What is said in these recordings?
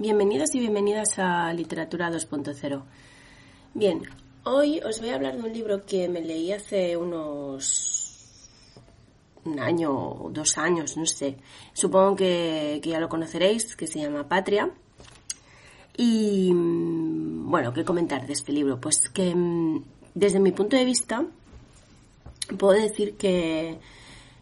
Bienvenidos y bienvenidas a Literatura 2.0. Bien, hoy os voy a hablar de un libro que me leí hace unos un año o dos años, no sé. Supongo que, que ya lo conoceréis, que se llama Patria. Y mm, bueno, ¿qué comentar de este libro? Pues que mm, desde mi punto de vista puedo decir que,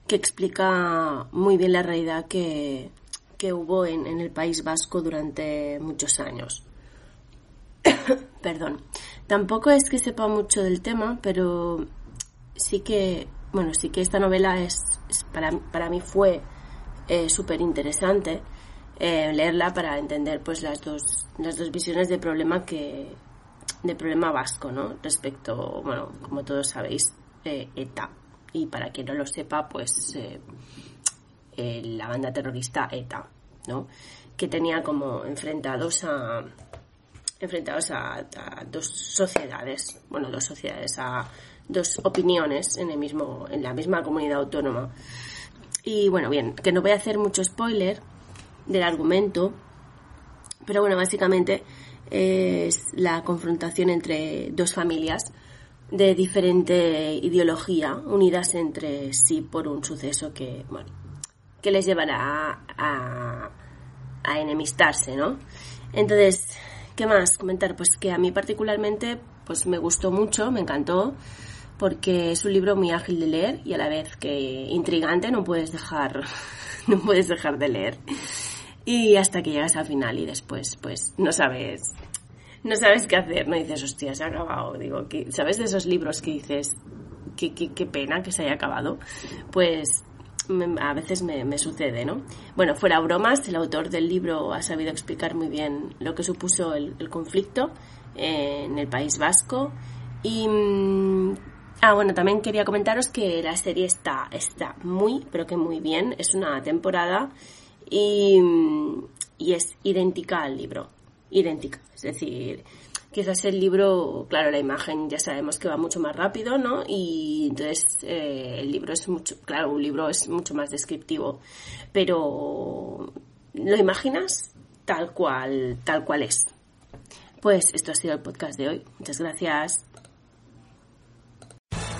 que explica muy bien la realidad que, que hubo en, en el País Vasco durante muchos años. Perdón. Tampoco es que sepa mucho del tema, pero sí que, bueno, sí que esta novela es, es para, para mí fue eh, súper interesante eh, leerla para entender pues las dos, las dos visiones de problema que, de problema vasco, ¿no? Respecto, bueno, como todos sabéis, eh, ETA. Y para quien no lo sepa, pues eh, eh, la banda terrorista ETA, ¿no? Que tenía como enfrentados a enfrentados a, a dos sociedades, bueno, dos sociedades, a dos opiniones en el mismo, en la misma comunidad autónoma. Y bueno, bien, que no voy a hacer mucho spoiler del argumento, pero bueno, básicamente es la confrontación entre dos familias de diferente ideología unidas entre sí por un suceso que, bueno, que les llevará a, a enemistarse, ¿no? Entonces, ¿qué más comentar? Pues que a mí particularmente pues me gustó mucho, me encantó, porque es un libro muy ágil de leer y a la vez que intrigante, no puedes dejar, no puedes dejar de leer. Y hasta que llegas al final y después, pues, no sabes, no sabes qué hacer, no dices, hostia, se ha acabado. Digo, ¿sabes de esos libros que dices, qué, qué, pena que se haya acabado? Pues a veces me, sucede, ¿no? Bueno, fuera bromas, el autor del libro ha sabido explicar muy bien lo que supuso el, conflicto en el País Vasco y... mm, Ah, bueno, también quería comentaros que la serie está, está muy, pero que muy bien. Es una temporada y, mm, y es idéntica al libro. Idéntica. Es decir, quizás el libro, claro, la imagen ya sabemos que va mucho más rápido, ¿no? Y entonces eh, el libro es mucho, claro, un libro es mucho más descriptivo. Pero lo imaginas tal cual, tal cual es. Pues esto ha sido el podcast de hoy. Muchas gracias.